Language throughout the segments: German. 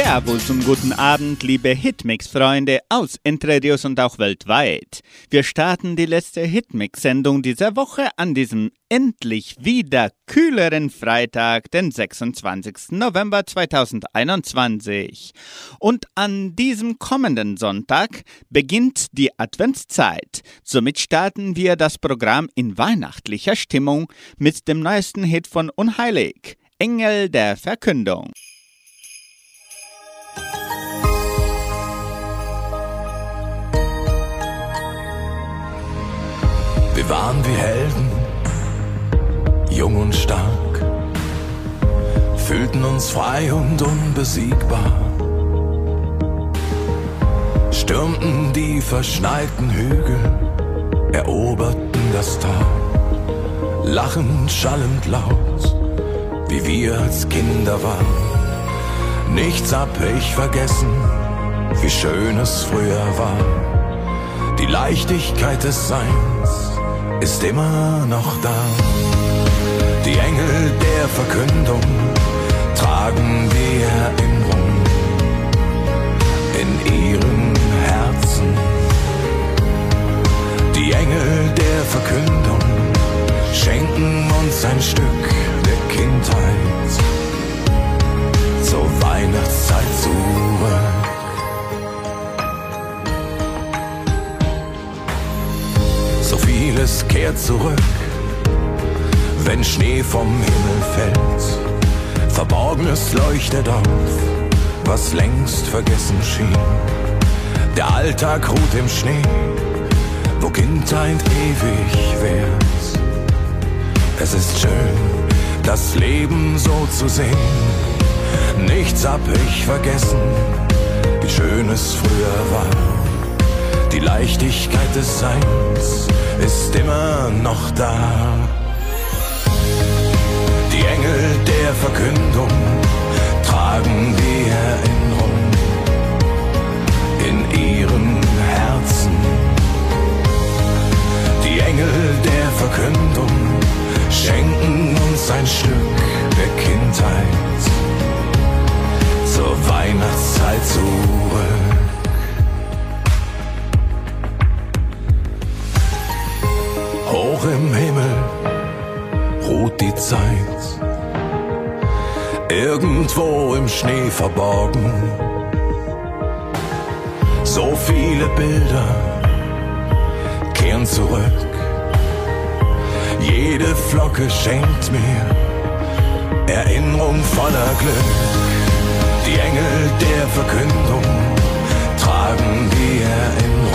Servus und guten Abend, liebe Hitmix-Freunde aus Entredios und auch weltweit. Wir starten die letzte Hitmix-Sendung dieser Woche an diesem endlich wieder kühleren Freitag, den 26. November 2021. Und an diesem kommenden Sonntag beginnt die Adventszeit. Somit starten wir das Programm in weihnachtlicher Stimmung mit dem neuesten Hit von Unheilig, Engel der Verkündung. Waren wie Helden, jung und stark, fühlten uns frei und unbesiegbar, stürmten die verschneiten Hügel, eroberten das Tal, lachend, schallend laut, wie wir als Kinder waren. Nichts hab ich vergessen, wie schön es früher war, die Leichtigkeit des Seins ist immer noch da. Die Engel der Verkündung tragen die Erinnerung in ihren Herzen. Die Engel der Verkündung schenken uns ein Stück der Kindheit zur Weihnachtszeit zurück. Vieles kehrt zurück, wenn Schnee vom Himmel fällt. Verborgenes leuchtet auf, was längst vergessen schien. Der Alltag ruht im Schnee, wo Kindheit ewig währt. Es ist schön, das Leben so zu sehen. Nichts hab ich vergessen, wie schön es früher war. Die Leichtigkeit des Seins ist immer noch da. Die Engel der Verkündung tragen die Erinnerung in ihren Herzen. Die Engel der Verkündung schenken uns ein Stück der Kindheit zur Weihnachtszeit zurück. Hoch im Himmel ruht die Zeit, irgendwo im Schnee verborgen. So viele Bilder kehren zurück, jede Flocke schenkt mir Erinnerung voller Glück. Die Engel der Verkündung tragen die Erinnerung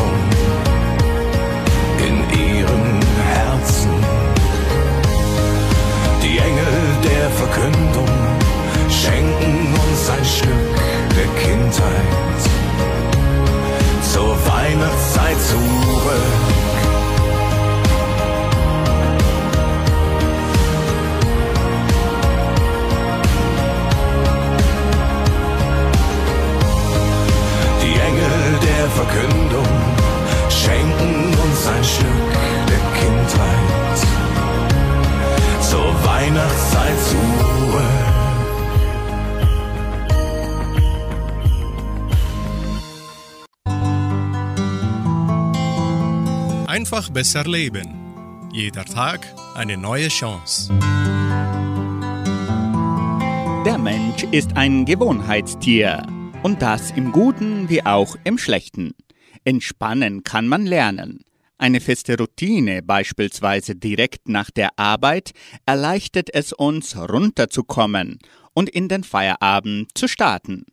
Verkündung schenken uns ein Stück der Kindheit zur Weihnachtszeit zurück. Einfach besser leben. Jeder Tag eine neue Chance. Der Mensch ist ein Gewohnheitstier. Und das im Guten wie auch im Schlechten. Entspannen kann man lernen. Eine feste Routine, beispielsweise direkt nach der Arbeit, erleichtert es uns, runterzukommen und in den Feierabend zu starten.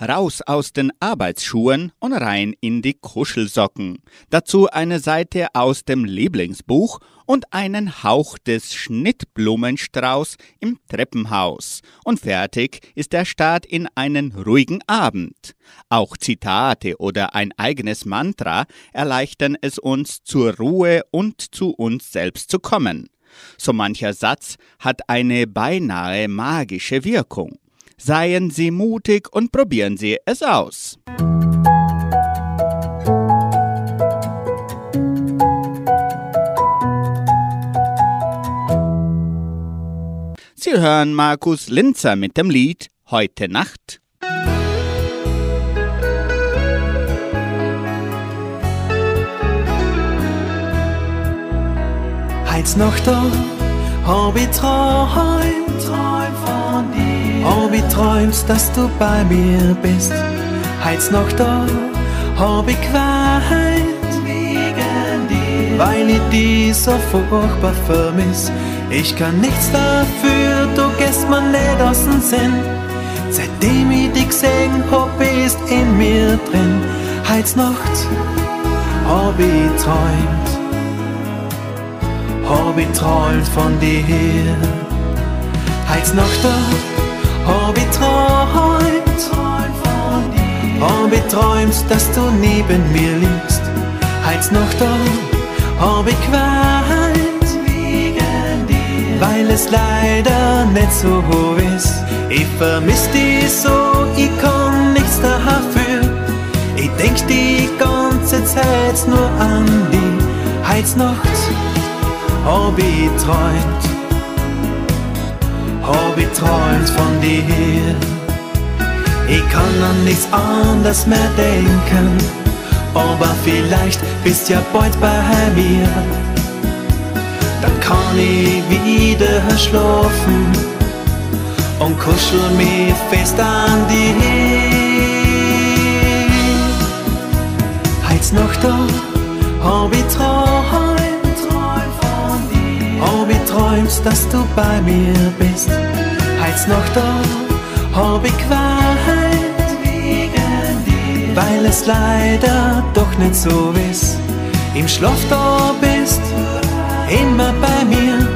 Raus aus den Arbeitsschuhen und rein in die Kuschelsocken. Dazu eine Seite aus dem Lieblingsbuch und einen Hauch des Schnittblumenstrauß im Treppenhaus. Und fertig ist der Start in einen ruhigen Abend. Auch Zitate oder ein eigenes Mantra erleichtern es uns, zur Ruhe und zu uns selbst zu kommen. So mancher Satz hat eine beinahe magische Wirkung. Seien Sie mutig und probieren Sie es aus. Sie hören Markus Linzer mit dem Lied Heute Nacht. Heiz noch da, hab ich träumt hab ich träumt, dass du bei mir bist. Heut's noch da, hab ich geweint, wegen dir. Weil ich dich so furchtbar vermiss. Ich kann nichts dafür, du gehst mir nicht aus dem Sinn. Seitdem ich dich gesehen hab, bist in mir drin. Heut's Nacht hab ich träumt, hab ich träumt von dir. Heut's Nacht da hab träumt. Hab träumt, dass du neben mir liegst. Heut's Nacht da hab ich weil es leider nicht so hoch ist. Ich vermiss dich so, ich kann nichts dafür. Ich denk die ganze Zeit nur an die Heiznacht. Hab ich träumt, hab ich träumt von dir. Ich kann an nichts anderes mehr denken, aber vielleicht bist ja bald bei mir dann kann ich wieder schlafen und kuschel mich fest an die Heut's noch da hab ich träumt. Träumt, dass du bei mir bist. Heut's noch da hab ich geweint wegen dir, weil es leider doch nicht so ist. Im Schlaf da bist immer bei mir.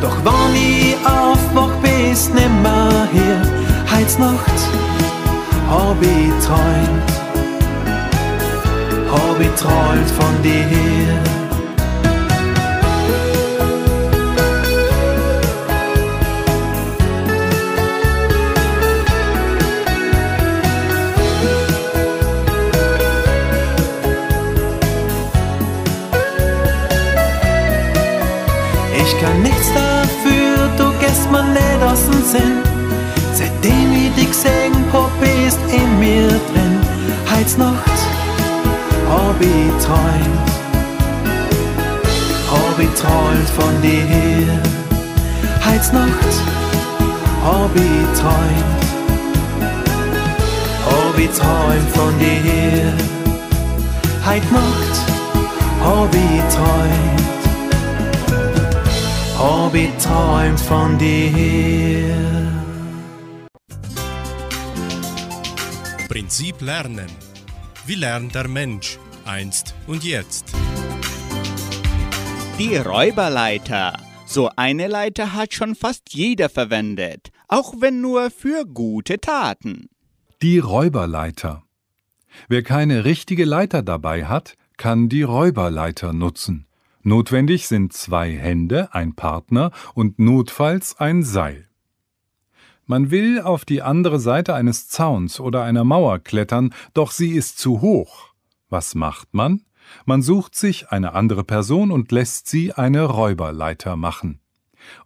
Doch wann ich aufwach, bist nimmer hier. Heiz Nacht hab ich träumt, hab ich träumt von dir. Hab ich träumt, hab ich träumt von dir. Heiz Nacht hab ich träumt, hab ich träumt von dir. Heit Nacht hab ich träumt hab ich träumt von dir. Prinzip Lernen. Wie lernt der Mensch einst und jetzt? Die Räuberleiter. So eine Leiter hat schon fast jeder verwendet, auch wenn nur für gute Taten. Die Räuberleiter. Wer keine richtige Leiter dabei hat, kann die Räuberleiter nutzen. Notwendig sind zwei Hände, ein Partner und notfalls ein Seil. Man will auf die andere Seite eines Zauns oder einer Mauer klettern, doch sie ist zu hoch. Was macht man? Man sucht sich eine andere Person und lässt sie eine Räuberleiter machen.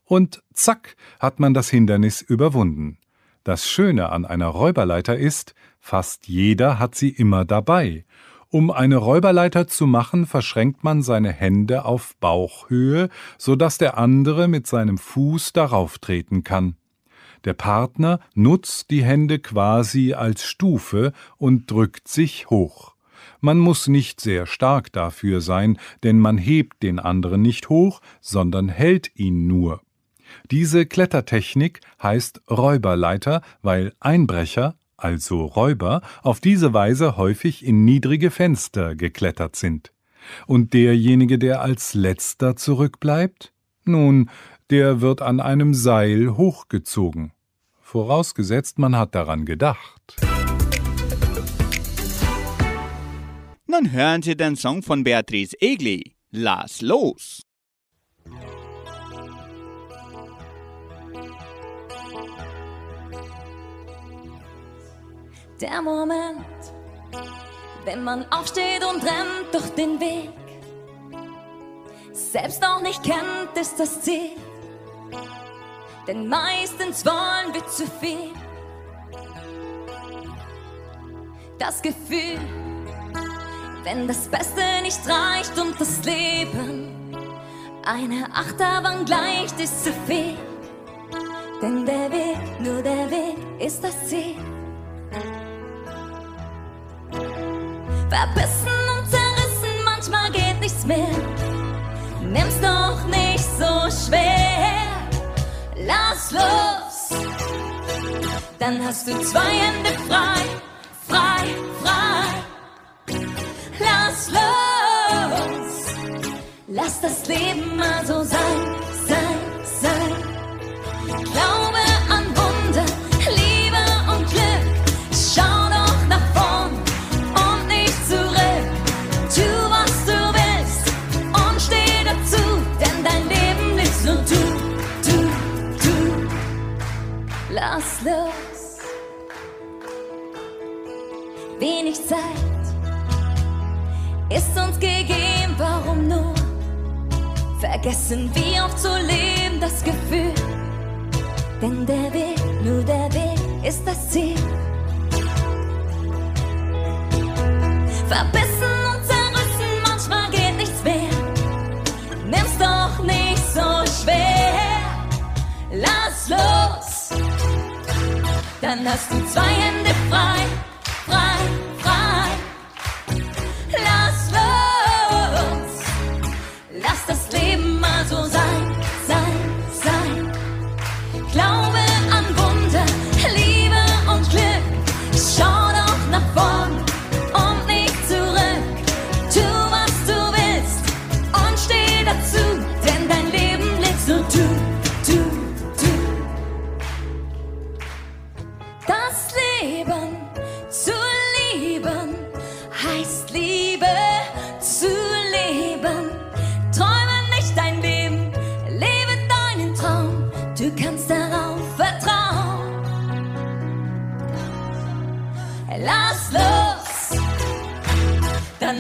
Und zack hat man das Hindernis überwunden. Das Schöne an einer Räuberleiter ist, fast jeder hat sie immer dabei, um eine Räuberleiter zu machen, verschränkt man seine Hände auf Bauchhöhe, so dass der andere mit seinem Fuß darauf treten kann. Der Partner nutzt die Hände quasi als Stufe und drückt sich hoch. Man muss nicht sehr stark dafür sein, denn man hebt den anderen nicht hoch, sondern hält ihn nur. Diese Klettertechnik heißt Räuberleiter, weil Einbrecher also Räuber, auf diese Weise häufig in niedrige Fenster geklettert sind. Und derjenige, der als letzter zurückbleibt? Nun, der wird an einem Seil hochgezogen. Vorausgesetzt, man hat daran gedacht. Nun hören Sie den Song von Beatrice Egli. Lass los! Der Moment, wenn man aufsteht und rennt durch den Weg, selbst auch nicht kennt, ist das Ziel. denn meistens wollen wir zu viel. Das Gefühl, wenn das Beste nicht reicht und das Leben eine Achterbahn gleicht, ist zu viel. Denn der Weg, nur der Weg ist das Ziel. Verbissen und zerrissen, manchmal geht nichts mehr. Nimm's doch nicht so schwer. Lass los, dann hast du zwei Hände frei, frei, frei. Los, lass das Leben mal so sein, sein, sein. Glaube an Wunder, Liebe und Glück. Schau doch nach vorn und nicht zurück. Tu, was du willst und steh dazu, denn dein Leben ist nur du, du, du. Lass los. Wenig Zeit ist uns gegeben, warum nur? Vergessen wir oft zu leben, das Gefühl. Denn der Weg, nur der Weg ist das Ziel. Verbissen und zerrissen, manchmal geht nichts mehr. Nimm's doch nicht so schwer. Lass los, dann hast du zwei Hände frei, das Leben mal so sein,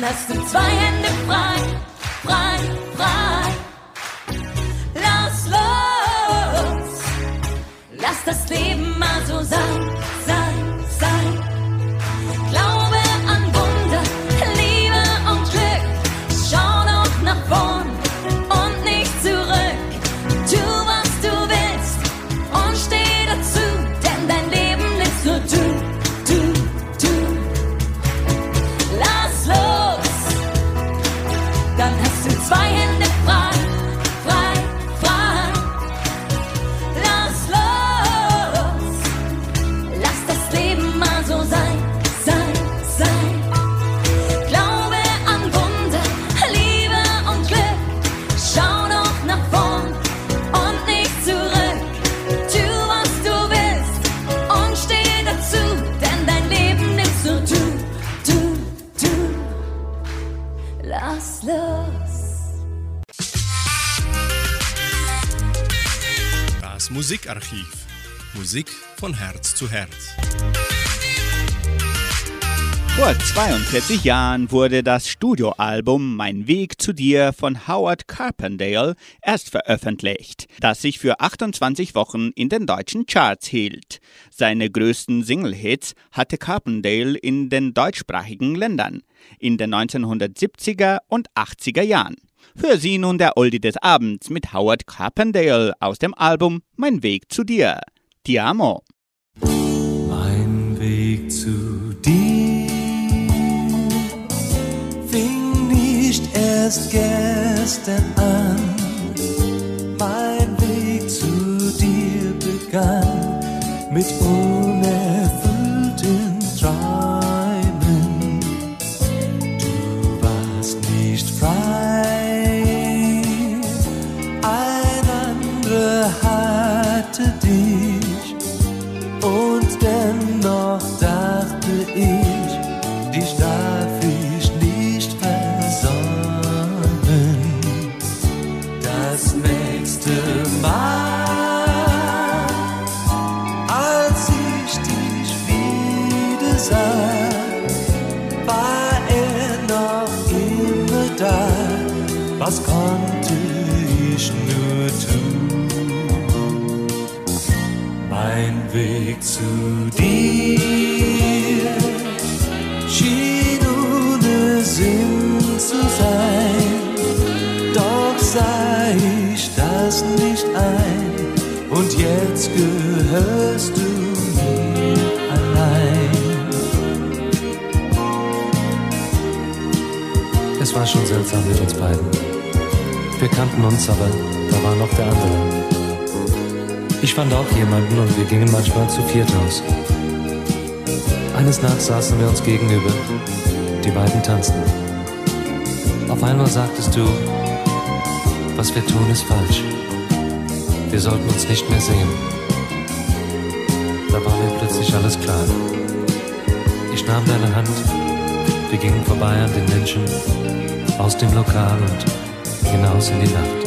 dann hast du zwei Hände frei, frei, frei. Lass los, lass das Leben mal so sein, von Herz zu Herz. Vor 42 Jahren wurde das Studioalbum Mein Weg zu dir von Howard Carpendale erst veröffentlicht, das sich für 28 Wochen in den deutschen Charts hielt. Seine größten Single-Hits hatte Carpendale in den deutschsprachigen Ländern in den 1970er und 80er Jahren. Für Sie nun der Oldie des Abends mit Howard Carpendale aus dem Album Mein Weg zu dir. Ti amo. Zu dir fing nicht erst gestern an. Mein Weg zu dir begann mit unerfüllten Träumen. Du warst nicht frei, ein anderer hatte dich. Was konnte ich nur tun? Mein Weg zu dir schien ohne Sinn zu sein, doch sah ich das nicht ein und jetzt gehörst du mir allein. Es war schon seltsam mit uns beiden. Wir kannten uns, aber da war noch der andere. Ich fand auch jemanden und wir gingen manchmal zu viert aus. Eines Nachts saßen wir uns gegenüber. Die beiden tanzten. Auf einmal sagtest du, was wir tun ist falsch. Wir sollten uns nicht mehr sehen. Da war mir plötzlich alles klar. Ich nahm deine Hand, wir gingen vorbei an den Menschen, aus dem Lokal und hinaus in die Nacht.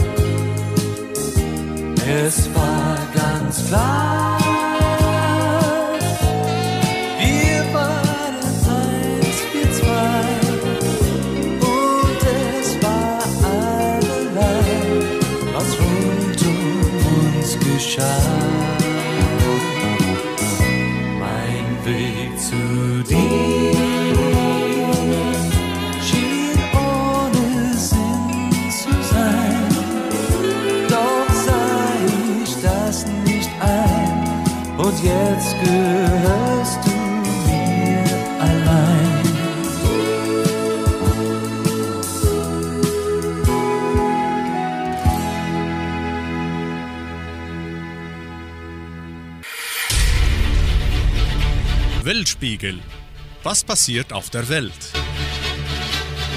Es war ganz klar. Weltspiegel. Was passiert auf der Welt?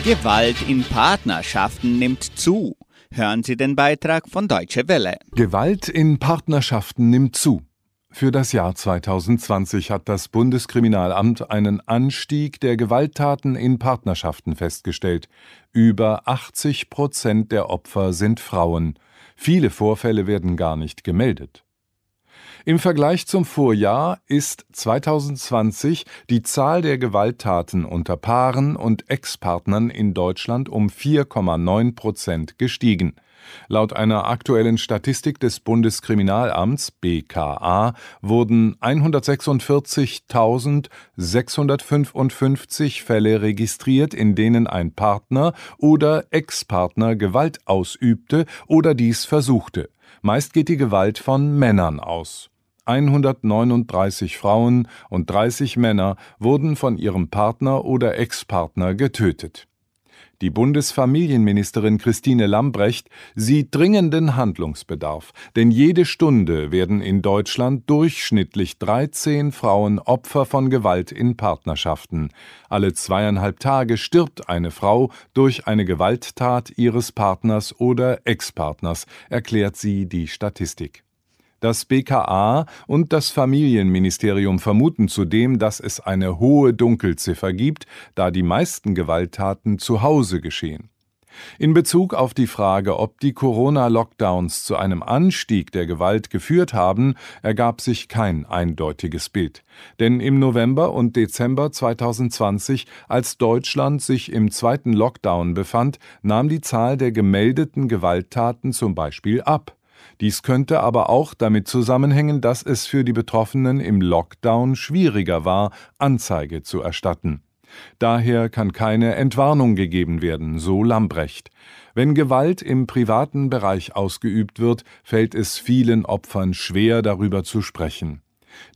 Gewalt in Partnerschaften nimmt zu. Hören Sie den Beitrag von Deutsche Welle. Gewalt in Partnerschaften nimmt zu. Für das Jahr 2020 hat das Bundeskriminalamt einen Anstieg der Gewalttaten in Partnerschaften festgestellt. Über 80 Prozent der Opfer sind Frauen. Viele Vorfälle werden gar nicht gemeldet. Im Vergleich zum Vorjahr ist 2020 die Zahl der Gewalttaten unter Paaren und Ex-Partnern in Deutschland um 4,9 Prozent gestiegen. Laut einer aktuellen Statistik des Bundeskriminalamts BKA wurden 146.655 Fälle registriert, in denen ein Partner oder Ex-Partner Gewalt ausübte oder dies versuchte. Meist geht die Gewalt von Männern aus. 139 Frauen und 30 Männer wurden von ihrem Partner oder Ex-Partner getötet. Die Bundesfamilienministerin Christine Lambrecht sieht dringenden Handlungsbedarf, denn jede Stunde werden in Deutschland durchschnittlich 13 Frauen Opfer von Gewalt in Partnerschaften. Alle zweieinhalb Tage stirbt eine Frau durch eine Gewalttat ihres Partners oder Ex-Partners, erklärt sie die Statistik. Das BKA und das Familienministerium vermuten zudem, dass es eine hohe Dunkelziffer gibt, da die meisten Gewalttaten zu Hause geschehen. In Bezug auf die Frage, ob die Corona-Lockdowns zu einem Anstieg der Gewalt geführt haben, ergab sich kein eindeutiges Bild. Denn im November und Dezember 2020, als Deutschland sich im zweiten Lockdown befand, nahm die Zahl der gemeldeten Gewalttaten zum Beispiel ab. Dies könnte aber auch damit zusammenhängen, dass es für die Betroffenen im Lockdown schwieriger war, Anzeige zu erstatten. Daher kann keine Entwarnung gegeben werden, so Lambrecht. Wenn Gewalt im privaten Bereich ausgeübt wird, fällt es vielen Opfern schwer, darüber zu sprechen.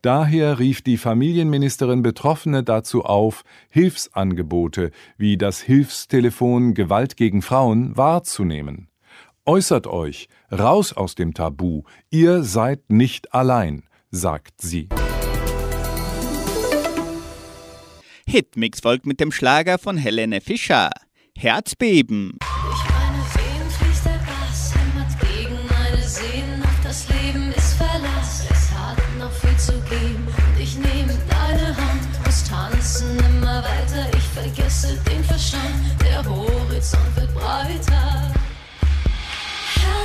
Daher rief die Familienministerin Betroffene dazu auf, Hilfsangebote wie das Hilfstelefon Gewalt gegen Frauen wahrzunehmen. Äußert euch, raus aus dem Tabu, ihr seid nicht allein, sagt sie. Hitmix folgt mit dem Schlager von Helene Fischer. Herzbeben.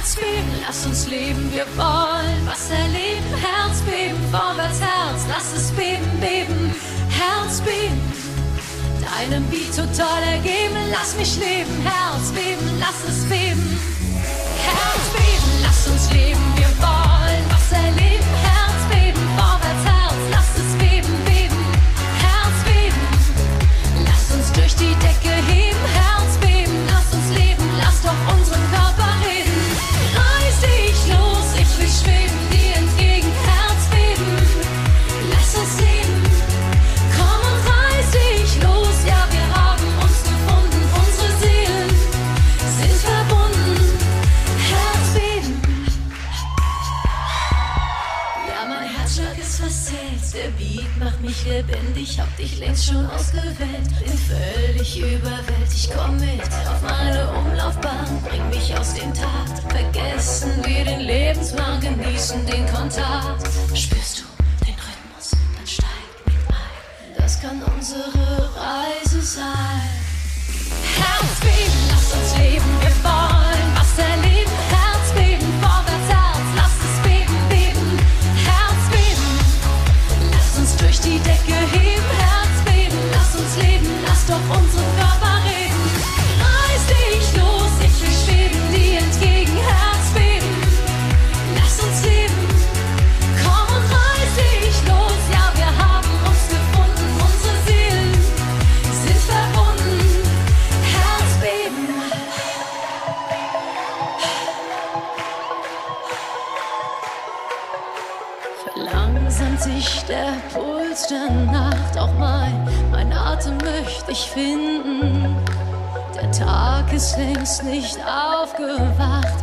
Herzbeben, lass uns leben, wir wollen was erleben. Herzbeben, vorwärts Herz, lass es beben, beben. Herzbeben, deinem Beat total ergeben. Lass mich leben, Herzbeben, lass es beben. Herzbeben, lass uns leben, wir wollen was erleben.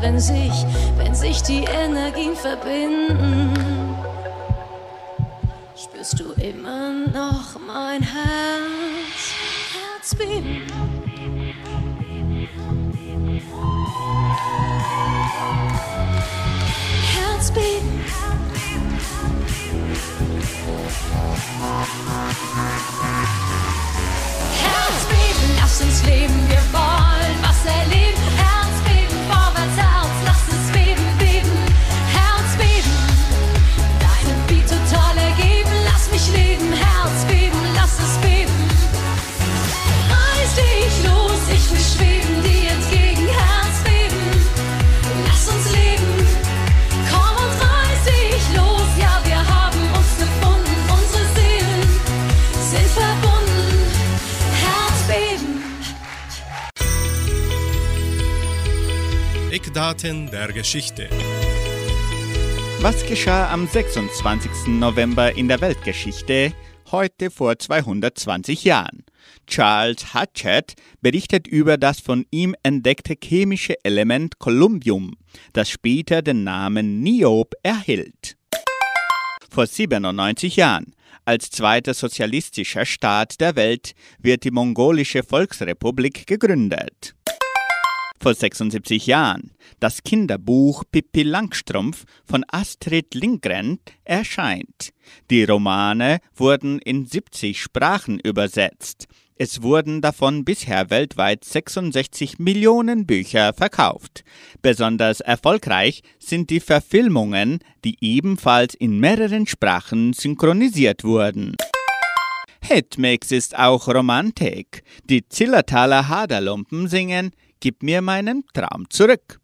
Wenn sich, wenn sich die Energien verbinden. Spürst du immer noch mein Herz, Herzbeben? Herzbeben. Herzbeben, lass uns leben, wir Eckdaten der Geschichte. Was geschah am 26. November in der Weltgeschichte, heute vor 220 Jahren? Charles Hatchett berichtet über das von ihm entdeckte chemische Element Columbium, das später den Namen Niob erhielt. Vor 97 Jahren, als zweiter sozialistischer Staat der Welt, wird die Mongolische Volksrepublik gegründet. Vor 76 Jahren, das Kinderbuch Pippi Langstrumpf von Astrid Lindgren erscheint. Die Romane wurden in 70 Sprachen übersetzt. Es wurden davon bisher weltweit 66 Millionen Bücher verkauft. Besonders erfolgreich sind die Verfilmungen, die ebenfalls in mehreren Sprachen synchronisiert wurden. Hitmix ist auch Romantik. Die Zillertaler Haderlumpen singen Gib mir meinen Traum zurück.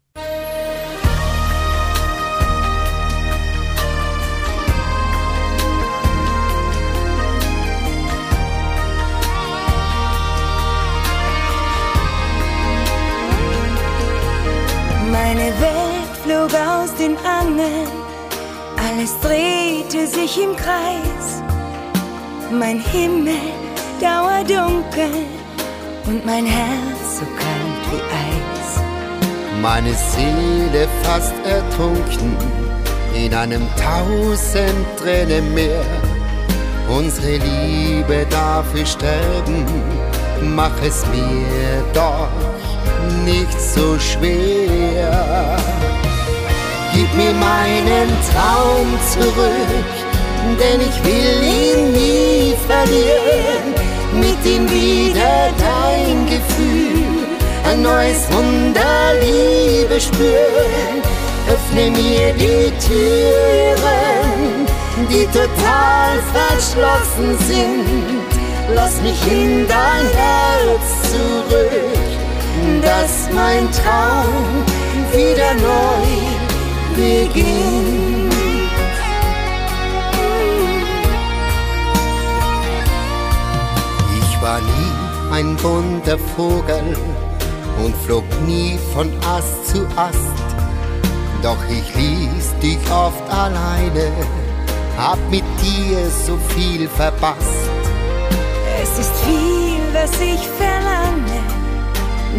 Meine Welt flog aus den Angeln, alles drehte sich im Kreis. Mein Himmel dauerdunkel und mein Herz so kalt wie Eis. Meine Seele fast ertrunken in einem tausend Tränen Meer. Unsere Liebe dafür sterben, mach es mir doch nicht so schwer. Gib mir meinen Traum zurück, denn ich will ihn nie verlieren. Mit ihm wieder dein Gefühl, ein neues Wunder Liebe spüren. Öffne mir die Türen, die total verschlossen sind. Lass mich in dein Herz zurück, dass mein Traum wieder neu beginnt. War nie ein bunter Vogel und flog nie von Ast zu Ast. Doch ich ließ dich oft alleine, hab mit dir so viel verpasst. Es ist viel, was ich verlange,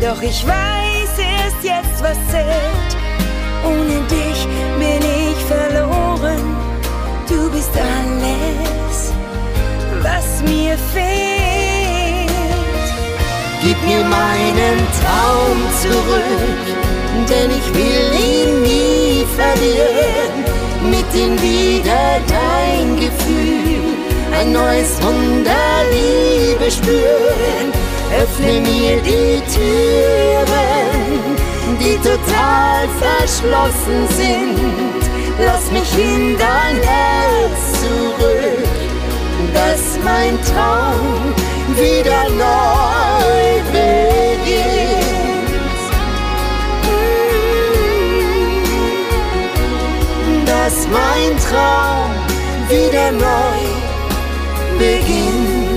doch ich weiß erst jetzt, was zählt. Ohne dich bin ich verloren, du bist alles, was mir fehlt. Gib mir meinen Traum zurück, denn ich will ihn nie verlieren. Mit ihm wieder dein Gefühl, ein neues Wunder Liebe spüren. Öffne mir die Türen, die total verschlossen sind. Lass mich in dein Herz zurück, dass mein Traum wieder neu beginnt. Dass mein Traum wieder neu beginnt.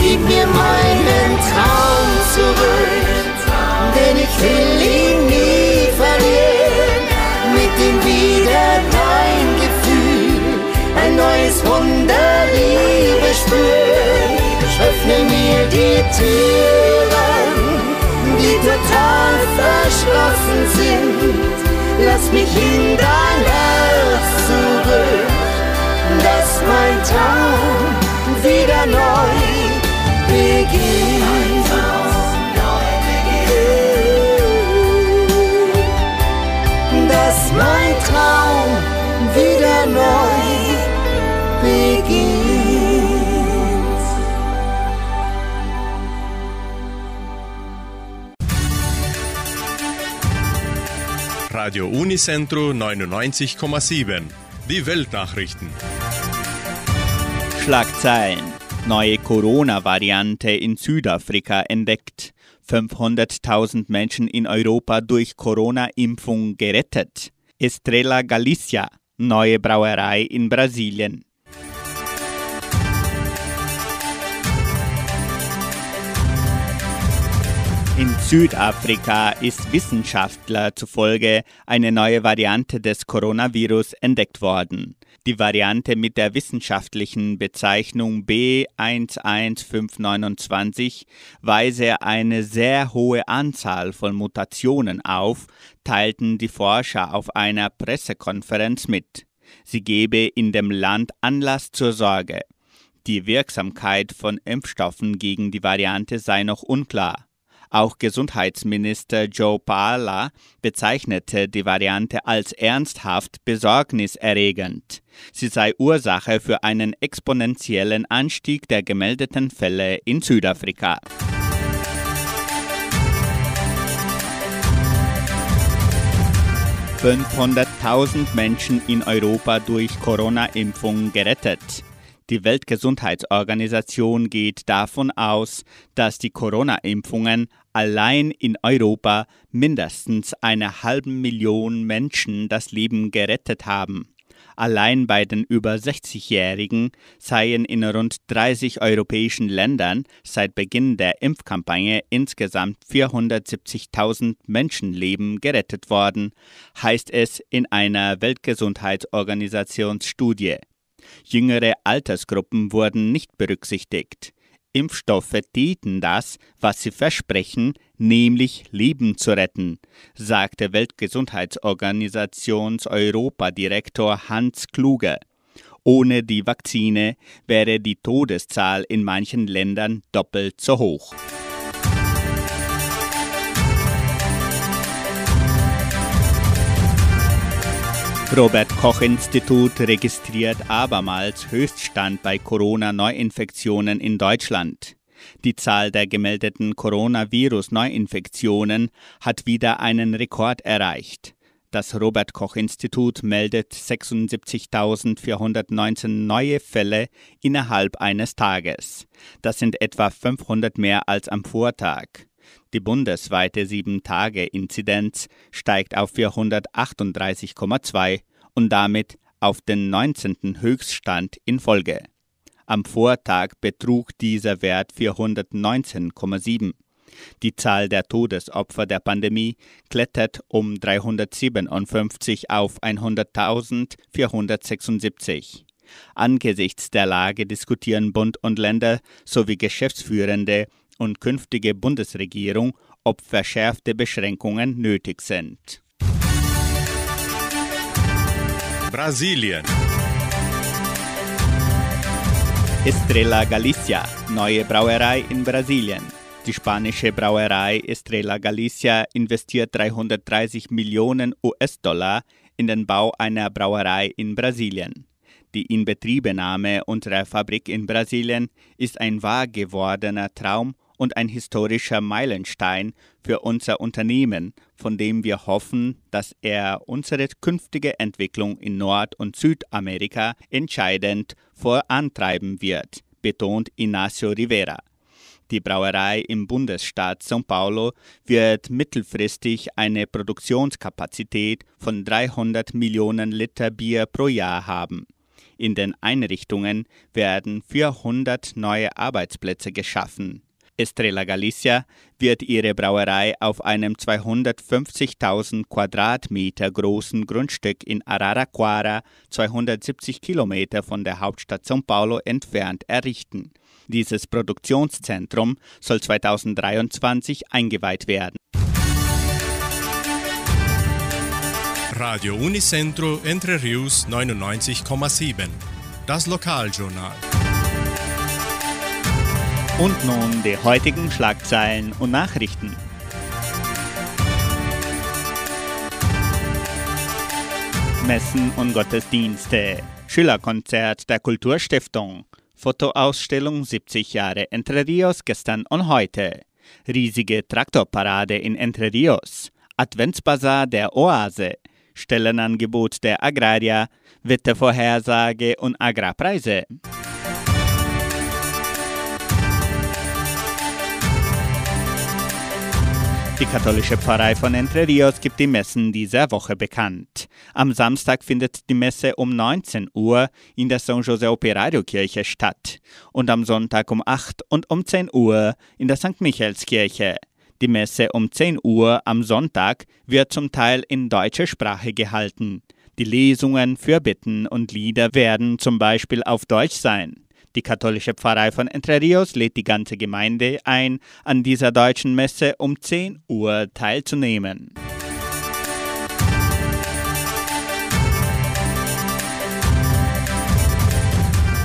Gib mir meinen Traum zurück, denn ich will ihn nie verlieren. Mit ihm wieder dein Gefühl, ein neues Wunder Liebe spüren. Öffne mir die Türen, die total verschlossen sind. Lass mich in dein Herz zurück, dass mein Traum wieder neu beginnt. Dass mein Traum wieder neu Radio Unicentro 99,7. Die Weltnachrichten. Schlagzeilen. Neue Corona-Variante in Südafrika entdeckt. 500.000 Menschen in Europa durch Corona-Impfung gerettet. Estrella Galicia. Neue Brauerei in Brasilien. In Südafrika ist Wissenschaftler zufolge eine neue Variante des Coronavirus entdeckt worden. Die Variante mit der wissenschaftlichen Bezeichnung B11529 weise eine sehr hohe Anzahl von Mutationen auf, teilten die Forscher auf einer Pressekonferenz mit. Sie gebe in dem Land Anlass zur Sorge. Die Wirksamkeit von Impfstoffen gegen die Variante sei noch unklar. Auch Gesundheitsminister Joe Paala bezeichnete die Variante als ernsthaft besorgniserregend. Sie sei Ursache für einen exponentiellen Anstieg der gemeldeten Fälle in Südafrika. »500.000 Menschen in Europa durch Corona-Impfung gerettet«. Die Weltgesundheitsorganisation geht davon aus, dass die Corona-Impfungen allein in Europa mindestens eine halbe Million Menschen das Leben gerettet haben. Allein bei den über 60-Jährigen seien in rund 30 europäischen Ländern seit Beginn der Impfkampagne insgesamt 470.000 Menschenleben gerettet worden, heißt es in einer Weltgesundheitsorganisationsstudie. Jüngere Altersgruppen wurden nicht berücksichtigt. Impfstoffe täten das, was sie versprechen, nämlich Leben zu retten, sagte Weltgesundheitsorganisations Europadirektor Hans Kluge. Ohne die Vakzine wäre die Todeszahl in manchen Ländern doppelt so hoch. Robert Koch Institut registriert abermals Höchststand bei Corona-Neuinfektionen in Deutschland. Die Zahl der gemeldeten Coronavirus-Neuinfektionen hat wieder einen Rekord erreicht. Das Robert Koch Institut meldet 76.419 neue Fälle innerhalb eines Tages. Das sind etwa 500 mehr als am Vortag. Die bundesweite 7-Tage-Inzidenz steigt auf 438,2 und damit auf den 19. Höchststand in Folge. Am Vortag betrug dieser Wert 419,7. Die Zahl der Todesopfer der Pandemie klettert um 357 auf 100.476. Angesichts der Lage diskutieren Bund und Länder sowie Geschäftsführende und künftige Bundesregierung, ob verschärfte Beschränkungen nötig sind. Brasilien. Estrella Galicia, neue Brauerei in Brasilien. Die spanische Brauerei Estrella Galicia investiert 330 Millionen US-Dollar in den Bau einer Brauerei in Brasilien. Die Inbetriebnahme unserer Fabrik in Brasilien ist ein wahr gewordener Traum und ein historischer Meilenstein für unser Unternehmen, von dem wir hoffen, dass er unsere künftige Entwicklung in Nord- und Südamerika entscheidend vorantreiben wird, betont Ignacio Rivera. Die Brauerei im Bundesstaat São Paulo wird mittelfristig eine Produktionskapazität von 300 Millionen Liter Bier pro Jahr haben. In den Einrichtungen werden 400 neue Arbeitsplätze geschaffen. Estrella Galicia wird ihre Brauerei auf einem 250.000 Quadratmeter großen Grundstück in Araraquara, 270 Kilometer von der Hauptstadt São Paulo entfernt, errichten. Dieses Produktionszentrum soll 2023 eingeweiht werden. Radio Unicentro Entre Rius 99,7. Das Lokaljournal. Und nun die heutigen Schlagzeilen und Nachrichten. Messen und Gottesdienste. Schülerkonzert der Kulturstiftung. Fotoausstellung 70 Jahre Entre Rios gestern und heute. Riesige Traktorparade in Entre Rios. Adventsbazar der Oase. Stellenangebot der Agraria. Wettervorhersage und Agrarpreise. Die katholische Pfarrei von Entre Rios gibt die Messen dieser Woche bekannt. Am Samstag findet die Messe um 19 Uhr in der San José Operario Kirche statt und am Sonntag um 8 und um 10 Uhr in der St. Michaelskirche. Die Messe um 10 Uhr am Sonntag wird zum Teil in deutscher Sprache gehalten. Die Lesungen für Bitten und Lieder werden zum Beispiel auf Deutsch sein. Die katholische Pfarrei von Entre Rios lädt die ganze Gemeinde ein, an dieser deutschen Messe um 10 Uhr teilzunehmen.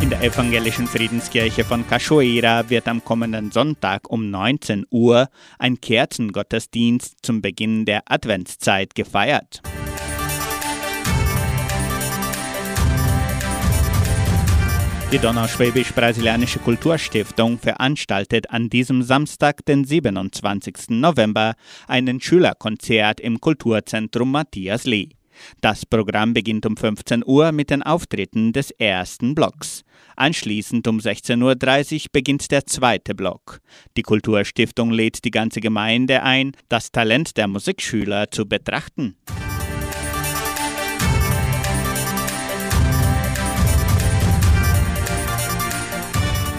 In der evangelischen Friedenskirche von Cachoeira wird am kommenden Sonntag um 19 Uhr ein Kerzengottesdienst zum Beginn der Adventszeit gefeiert. Die Donauschwäbisch-Brasilianische Kulturstiftung veranstaltet an diesem Samstag, den 27. November, einen Schülerkonzert im Kulturzentrum Matthias Lee. Das Programm beginnt um 15 Uhr mit den Auftritten des ersten Blocks. Anschließend um 16.30 Uhr beginnt der zweite Block. Die Kulturstiftung lädt die ganze Gemeinde ein, das Talent der Musikschüler zu betrachten.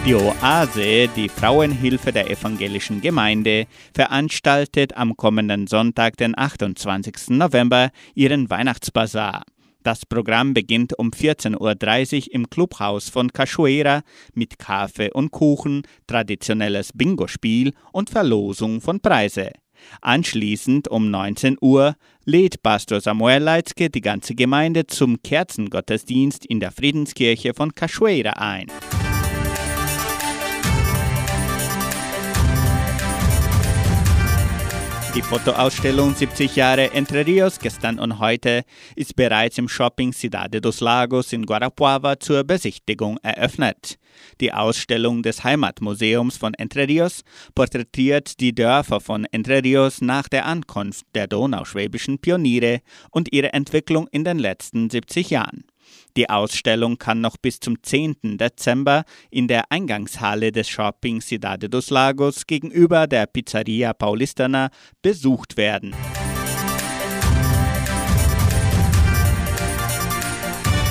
Die Oase, die Frauenhilfe der evangelischen Gemeinde, veranstaltet am kommenden Sonntag, den 28. November, ihren Weihnachtsbazar. Das Programm beginnt um 14.30 Uhr im Clubhaus von Cachoeira mit Kaffee und Kuchen, traditionelles Bingo-Spiel und Verlosung von Preise. Anschließend um 19 Uhr lädt Pastor Samuel Leitzke die ganze Gemeinde zum Kerzengottesdienst in der Friedenskirche von Cachoeira ein. Die Fotoausstellung 70 Jahre Entre Rios gestern und heute ist bereits im Shopping Cidade dos Lagos in Guarapuava zur Besichtigung eröffnet. Die Ausstellung des Heimatmuseums von Entre Rios porträtiert die Dörfer von Entre Rios nach der Ankunft der donauschwäbischen Pioniere und ihre Entwicklung in den letzten 70 Jahren. Die Ausstellung kann noch bis zum 10. Dezember in der Eingangshalle des Shopping Cidade dos Lagos gegenüber der Pizzeria Paulistana besucht werden.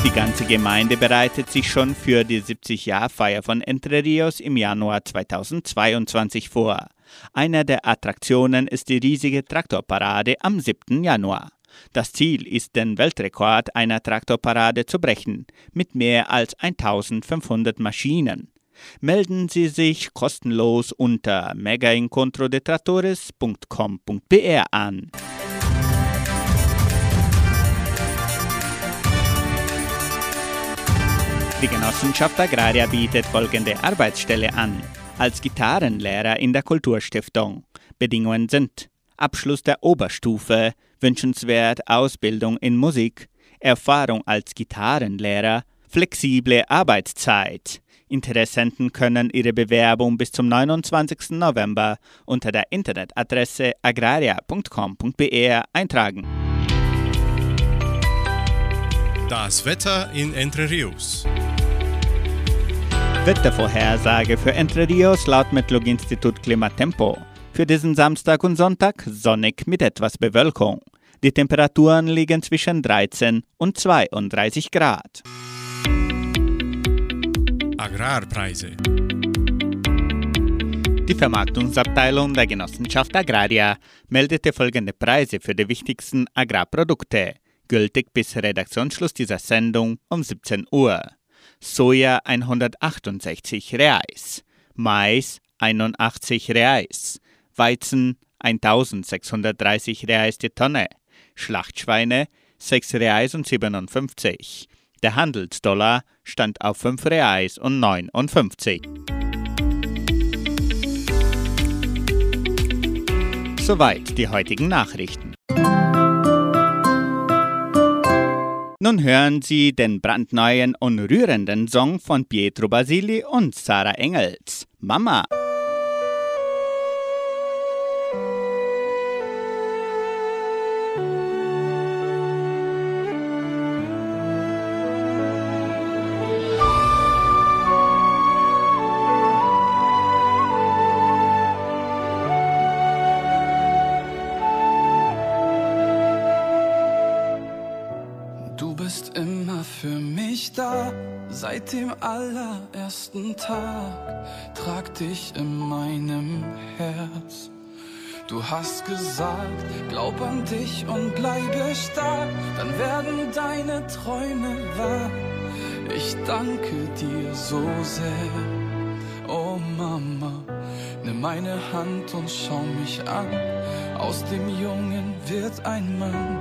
Die ganze Gemeinde bereitet sich schon für die 70-Jahr-Feier von Entre Rios im Januar 2022 vor. Einer der Attraktionen ist die riesige Traktorparade am 7. Januar. Das Ziel ist, den Weltrekord einer Traktorparade zu brechen, mit mehr als 1500 Maschinen. Melden Sie sich kostenlos unter megaincontrodetratores.com.br an. Die Genossenschaft Agraria bietet folgende Arbeitsstelle an. Als Gitarrenlehrer in der Kulturstiftung. Bedingungen sind Abschluss der Oberstufe, wünschenswert Ausbildung in Musik, Erfahrung als Gitarrenlehrer, flexible Arbeitszeit. Interessenten können ihre Bewerbung bis zum 29. November unter der Internetadresse agraria.com.br eintragen. Das Wetter in Entre Rios. Wettervorhersage für Entre Rios laut Metlog-Institut Klimatempo. Für diesen Samstag und Sonntag sonnig mit etwas Bewölkung. Die Temperaturen liegen zwischen 13 und 32 Grad. Agrarpreise. Die Vermarktungsabteilung der Genossenschaft Agraria meldete folgende Preise für die wichtigsten Agrarprodukte, gültig bis Redaktionsschluss dieser Sendung um 17 Uhr. Soja 168 Reais, Mais 81 Reais, Weizen 1630 Reais die Tonne, Schlachtschweine 6 Reais und 57. Der Handelsdollar stand auf 5 Reais und 59. Soweit die heutigen Nachrichten. Nun hören Sie den brandneuen und rührenden Song von Pietro Basili und Sarah Engels, Mama. Allerersten Tag trag dich in meinem Herz. Du hast gesagt, glaub an dich und bleibe stark, dann werden deine Träume wahr. Ich danke dir so sehr, oh Mama, nimm meine Hand und schau mich an. Aus dem Jungen wird ein Mann.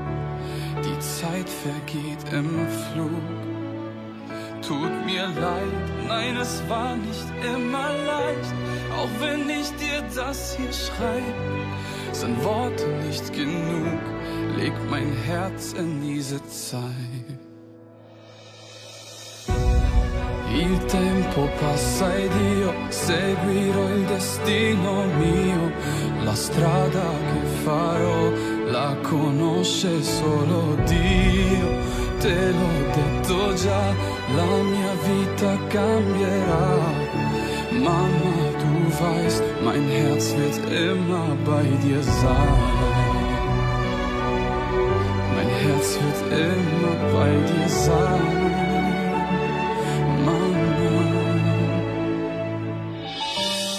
Die Zeit vergeht im Flug. Tut mir leid, nein, es war nicht immer leicht. Auch wenn ich dir das hier schreibe, sind Worte nicht genug. Leg mein Herz in diese Zeit. Il tempo passa ed io seguirò il destino mio, la strada che farò la conosce solo Dio, te l'ho detto già, la mia vita cambierà. Mama, du weißt, mein Herz wird immer bei dir sein. Mein Herz wird immer bei dir sein.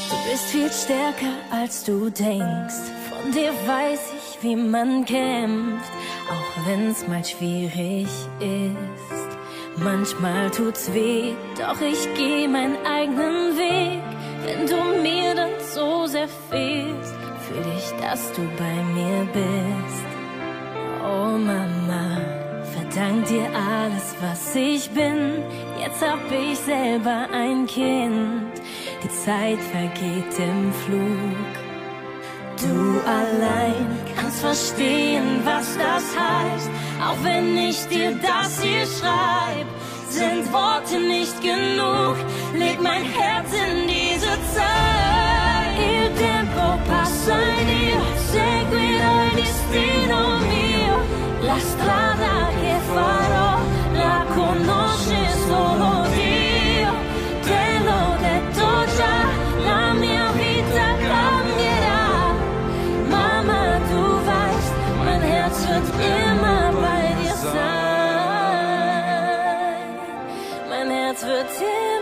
Du bist viel stärker als du denkst. Von dir weiß ich, wie man kämpft, auch wenn's mal schwierig ist. Manchmal tut's weh, doch ich geh meinen eigenen Weg. Wenn du mir dann so sehr fehlst, fühl ich, dass du bei mir bist. Oh Mama, verdank dir alles, was ich bin. Jetzt hab ich selber ein Kind. Die Zeit vergeht im Flug. Du allein kannst verstehen, was das heißt. Auch wenn ich dir das hier schreib, sind Worte nicht genug. Leg mein Herz in diese Zeit. Il tempo passa ed io seguirò il destino mio. La strada che farò la conosce solo Herz wird immer bei dir sein. Mein Herz wird immer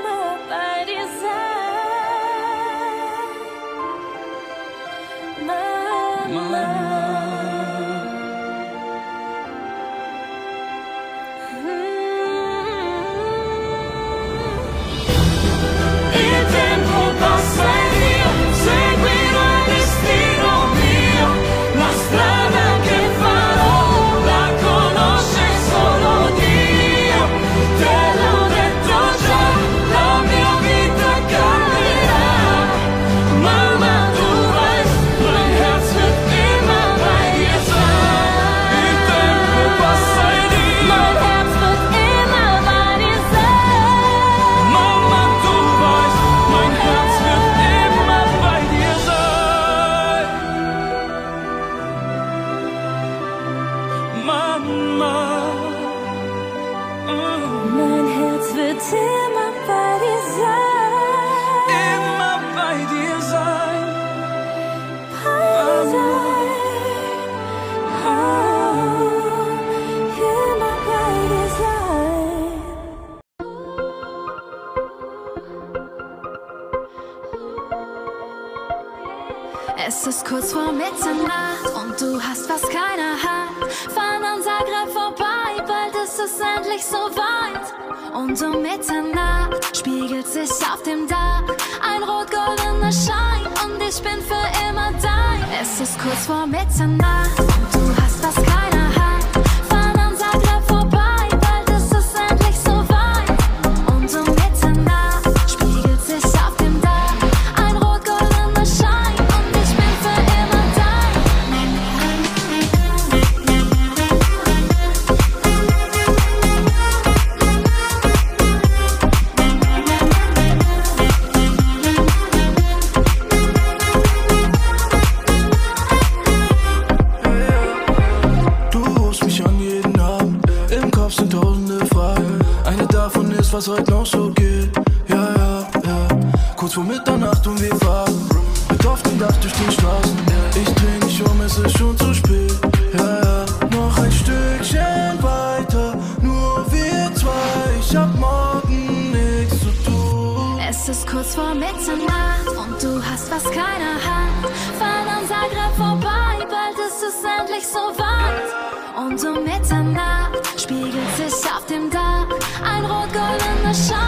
kurz vor Mitternacht und du hast, was keiner hat. Fahren an Zagreb vorbei, bald ist es endlich so weit. Und um Mitternacht spiegelt sich auf dem Dach ein rot-goldener Schein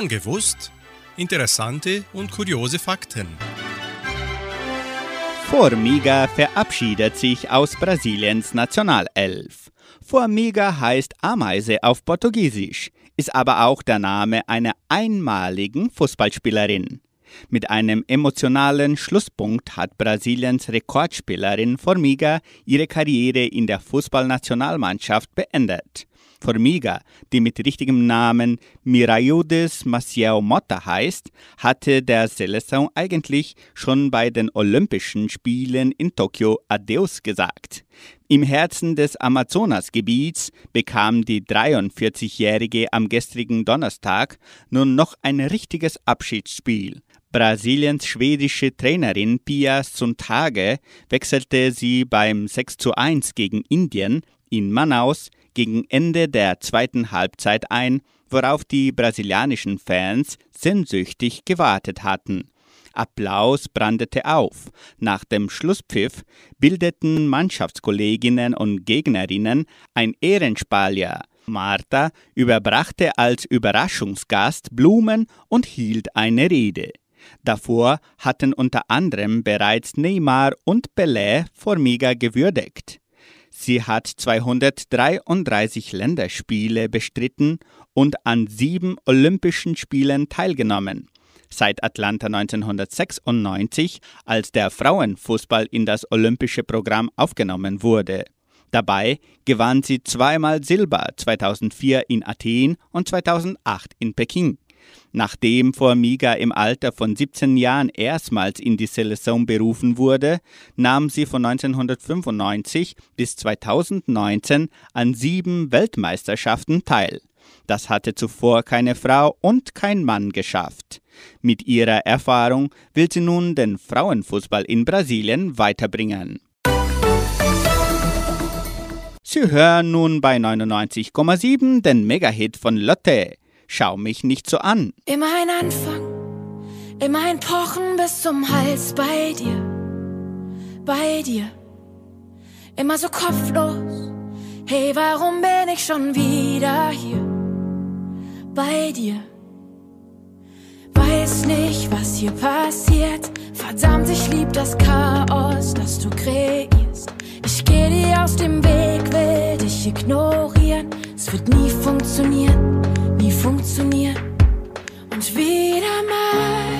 Schon gewusst? Interessante und kuriose Fakten. Formiga verabschiedet sich aus Brasiliens Nationalelf. Formiga heißt Ameise auf Portugiesisch, ist aber auch der Name einer einmaligen Fußballspielerin. Mit einem emotionalen Schlusspunkt hat Brasiliens Rekordspielerin Formiga ihre Karriere in der Fußballnationalmannschaft beendet. Formiga, die mit richtigem Namen Miraiudes Maciel Mota heißt, hatte der Seleção eigentlich schon bei den Olympischen Spielen in Tokio Adeus gesagt. Im Herzen des Amazonasgebiets bekam die 43-Jährige am gestrigen Donnerstag nun noch ein richtiges Abschiedsspiel. Brasiliens schwedische Trainerin Pia Suntage wechselte sie beim 6 zu 1 gegen Indien in Manaus gegen Ende der zweiten Halbzeit ein, worauf die brasilianischen Fans sehnsüchtig gewartet hatten. Applaus brandete auf. Nach dem Schlusspfiff bildeten Mannschaftskolleginnen und Gegnerinnen ein Ehrenspalier. Marta überbrachte als Überraschungsgast Blumen und hielt eine Rede. Davor hatten unter anderem bereits Neymar und Pelé Formiga gewürdigt. Sie hat 233 Länderspiele bestritten und an sieben Olympischen Spielen teilgenommen. Seit Atlanta 1996, als der Frauenfußball in das olympische Programm aufgenommen wurde. Dabei gewann sie zweimal Silber 2004 in Athen und 2008 in Peking. Nachdem Formiga im Alter von 17 Jahren erstmals in die Seleção berufen wurde, nahm sie von 1995 bis 2019 an sieben Weltmeisterschaften teil. Das hatte zuvor keine Frau und kein Mann geschafft. Mit ihrer Erfahrung will sie nun den Frauenfußball in Brasilien weiterbringen. Sie hören nun bei 99,7 den Megahit von Lotte. Schau mich nicht so an. Immer ein Anfang, immer ein Pochen bis zum Hals bei dir, bei dir. Immer so kopflos, hey, warum bin ich schon wieder hier, bei dir? Weiß nicht, was hier passiert, verdammt, ich lieb das Chaos, das du kreierst. Ich geh dir aus dem Weg, will dich ignorieren. Es wird nie funktionieren, nie funktionieren. Und wieder mal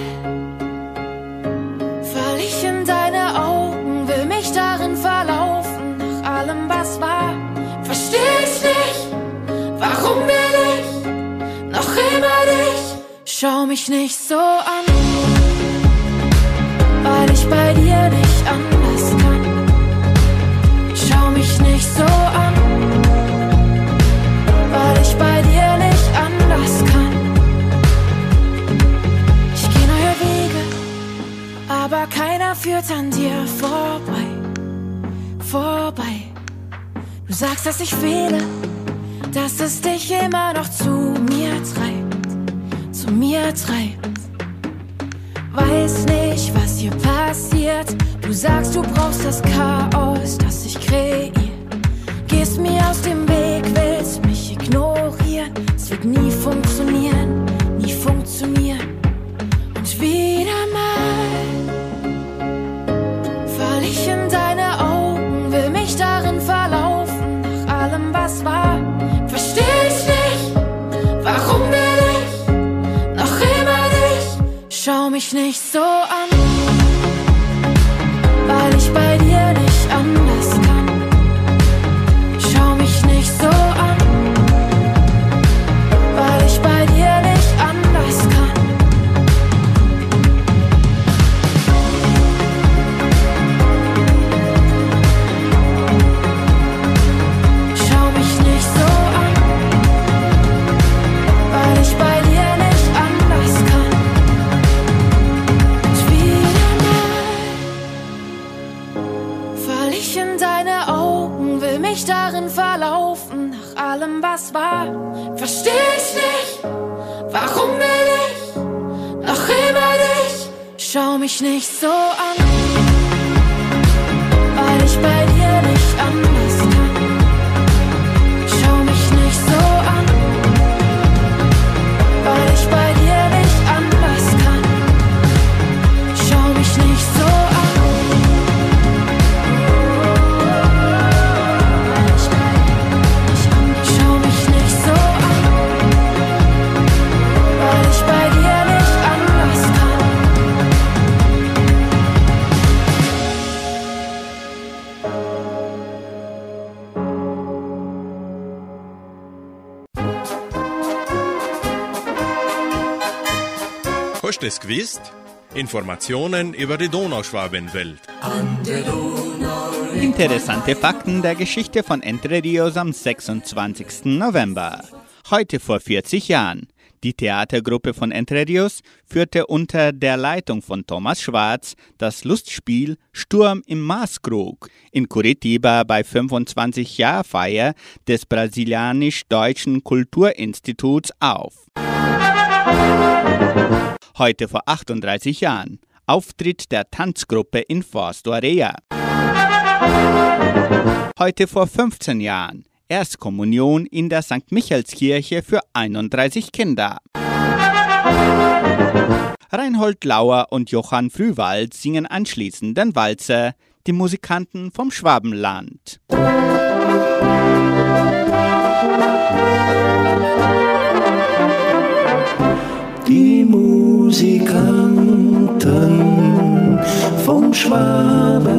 fall ich in deine Augen, will mich darin verlaufen. Nach allem, was war, versteh ich nicht. Warum will ich noch immer dich? Schau mich nicht so an, weil ich bei dir nicht anders aber keiner führt an dir vorbei, vorbei. Du sagst, dass ich fehle, dass es dich immer noch zu mir treibt, zu mir treibt. Weiß nicht, was hier passiert. Du sagst, du brauchst das Chaos, das ich kreier. Gehst mir aus dem Weg, willst mich ignorieren. Hast es gewusst? Informationen über die Donauschwabenwelt. Interessante Fakten der Geschichte von Entre Rios am 26. November. Heute vor 40 Jahren. Die Theatergruppe von Entre Rios führte unter der Leitung von Thomas Schwarz das Lustspiel Sturm im Maßkrug in Curitiba bei 25-Jahr-Feier des Brasilianisch-Deutschen Kulturinstituts auf. Heute vor 38 Jahren. Auftritt der Tanzgruppe in Forsto Area. Heute vor 15 Jahren. Erstkommunion in der St. Michaelskirche für 31 Kinder. Reinhold Lauer und Johann Frühwald singen anschließend den Walzer Die Musikanten vom Schwabenland. Die Musikanten vom Schwabenland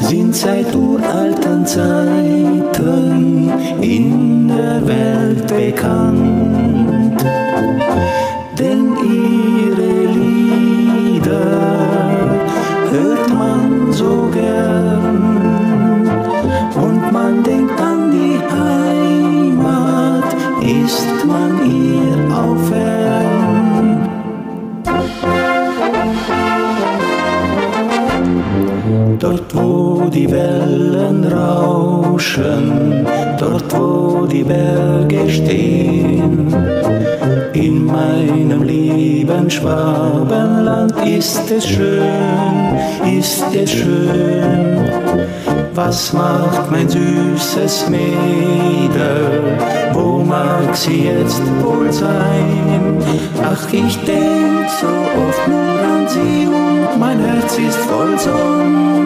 sind seit uralten Zeiten in der Welt bekannt. Denn ihre Lieder hört man so gern und man denkt an die Heimat, ist man ihr mal. Dort wo die Wellen rauschen, dort wo die Berge stehen. In meinem lieben Schwabenland ist es schön, ist es schön. Was macht mein süßes Mädel? Wo mag sie jetzt wohl sein? Ach, ich denk so oft nur an sie und mein Herz ist voll Sonnenschein.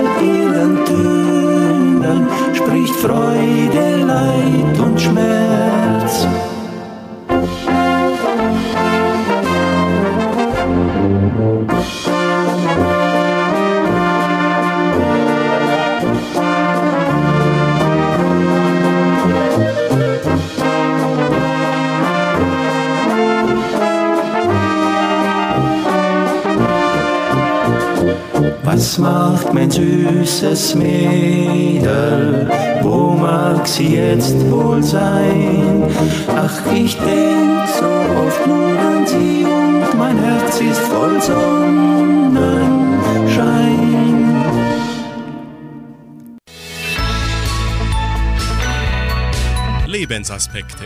all ihren Tönen spricht Freude, Leid und Schmerz. Was macht mein süßes Mädel? Wo mag sie jetzt wohl sein? Ach, ich denk so oft nur an sie und mein Herz ist voll Sonnenschein. Lebensaspekte.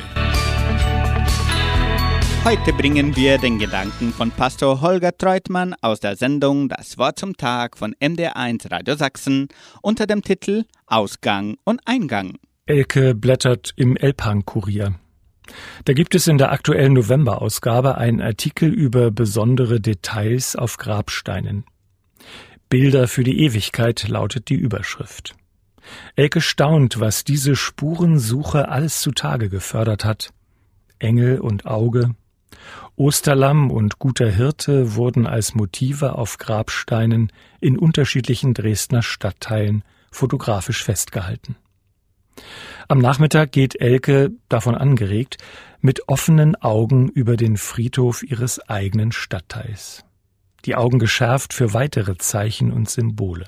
Heute bringen wir den Gedanken von Pastor Holger Treutmann aus der Sendung Das Wort zum Tag von MDR1 Radio Sachsen unter dem Titel Ausgang und Eingang. Elke blättert im Elbhang-Kurier. Da gibt es in der aktuellen November-Ausgabe einen Artikel über besondere Details auf Grabsteinen. Bilder für die Ewigkeit lautet die Überschrift. Elke staunt, was diese Spurensuche alles zutage gefördert hat. Engel und Auge, Osterlamm und guter Hirte wurden als Motive auf Grabsteinen in unterschiedlichen Dresdner Stadtteilen fotografisch festgehalten. Am Nachmittag geht Elke, davon angeregt, mit offenen Augen über den Friedhof ihres eigenen Stadtteils. Die Augen geschärft für weitere Zeichen und Symbole.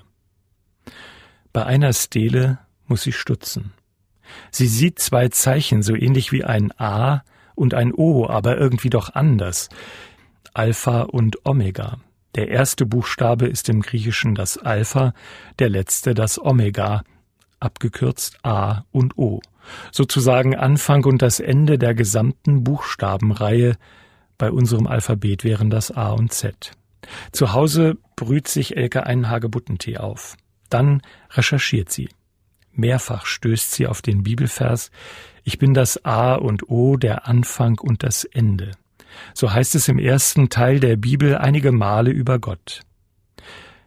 Bei einer Stele muss sie stutzen. Sie sieht zwei Zeichen, so ähnlich wie ein A und ein O, aber irgendwie doch anders. Alpha und Omega. Der erste Buchstabe ist im Griechischen das Alpha, der letzte das Omega, abgekürzt A und O. Sozusagen Anfang und das Ende der gesamten Buchstabenreihe. Bei unserem Alphabet wären das A und Z. Zu Hause brüht sich Elke einen Hagebuttentee auf. Dann recherchiert sie. Mehrfach stößt sie auf den Bibelvers Ich bin das A und O, der Anfang und das Ende. So heißt es im ersten Teil der Bibel einige Male über Gott.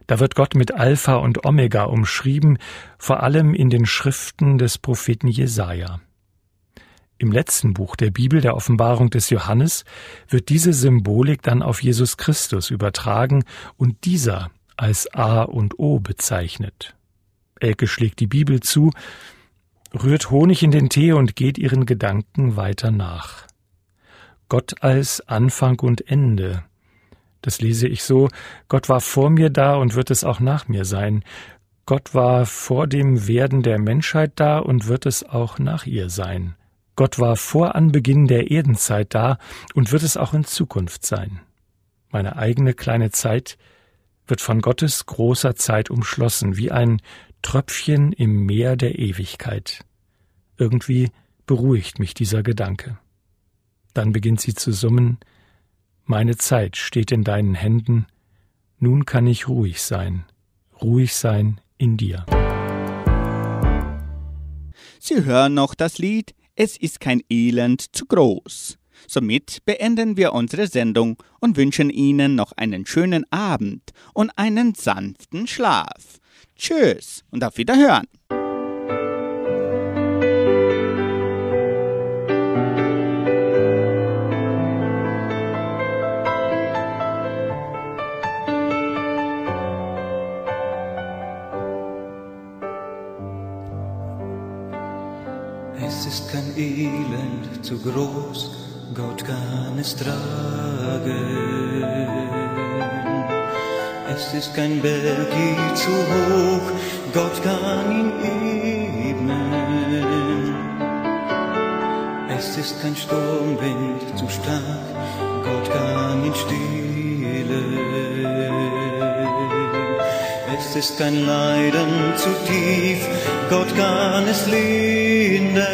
Da wird Gott mit Alpha und Omega umschrieben, vor allem in den Schriften des Propheten Jesaja. Im letzten Buch der Bibel, der Offenbarung des Johannes, wird diese Symbolik dann auf Jesus Christus übertragen und dieser als A und O bezeichnet. Elke schlägt die Bibel zu, rührt Honig in den Tee und geht ihren Gedanken weiter nach. Gott als Anfang und Ende. Das lese ich so, Gott war vor mir da und wird es auch nach mir sein. Gott war vor dem Werden der Menschheit da und wird es auch nach ihr sein. Gott war vor Anbeginn der Erdenzeit da und wird es auch in Zukunft sein. Meine eigene kleine Zeit wird von Gottes großer Zeit umschlossen, wie ein Tröpfchen im Meer der Ewigkeit. Irgendwie beruhigt mich dieser Gedanke. Dann beginnt sie zu summen Meine Zeit steht in deinen Händen, nun kann ich ruhig sein, ruhig sein in dir. Sie hören noch das Lied Es ist kein Elend zu groß. Somit beenden wir unsere Sendung und wünschen Ihnen noch einen schönen Abend und einen sanften Schlaf. Tschüss und auf Wiederhören. Es ist kein Elend zu groß, Gott kann es tragen. Es ist kein Berg zu hoch, Gott kann ihn ebnen. Es ist kein Sturmwind zu stark, Gott kann ihn stillen. Es ist kein Leiden zu tief, Gott kann es lindern,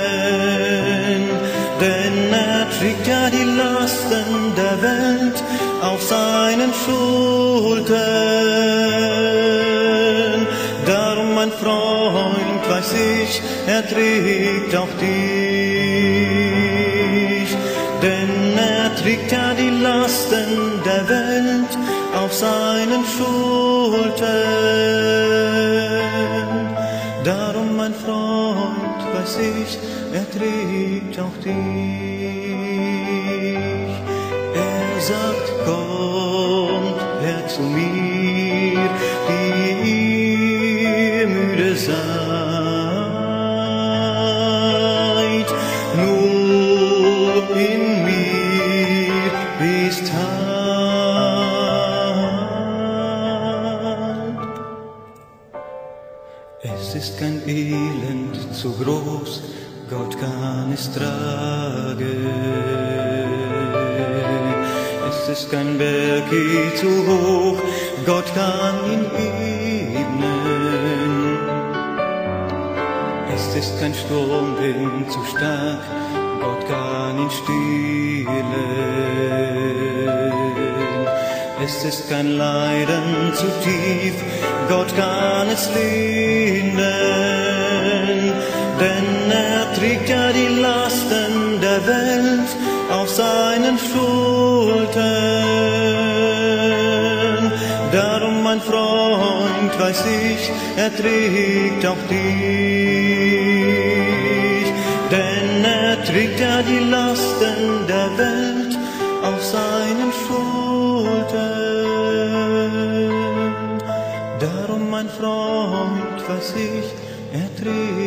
denn er trägt ja die Lasten der Welt auf seinen Schultern. Darum, mein Freund, weiß ich, er trägt auch dich, denn er trägt ja die Lasten der Welt auf seinen Schultern. Darum, mein Freund, weiß ich, er trägt auch dich. Gott kann es tragen. Es ist kein Berg zu hoch, Gott kann ihn ebnen. Es ist kein Sturmwind zu stark, Gott kann ihn stillen. Es ist kein Leiden zu tief, Gott kann es lindern, er trägt ja die Lasten der Welt auf seinen Schultern. Darum, mein Freund, weiß ich, er trägt auch dich, denn er trägt ja die Lasten der Welt auf seinen Schultern. Darum, mein Freund, weiß ich, er trägt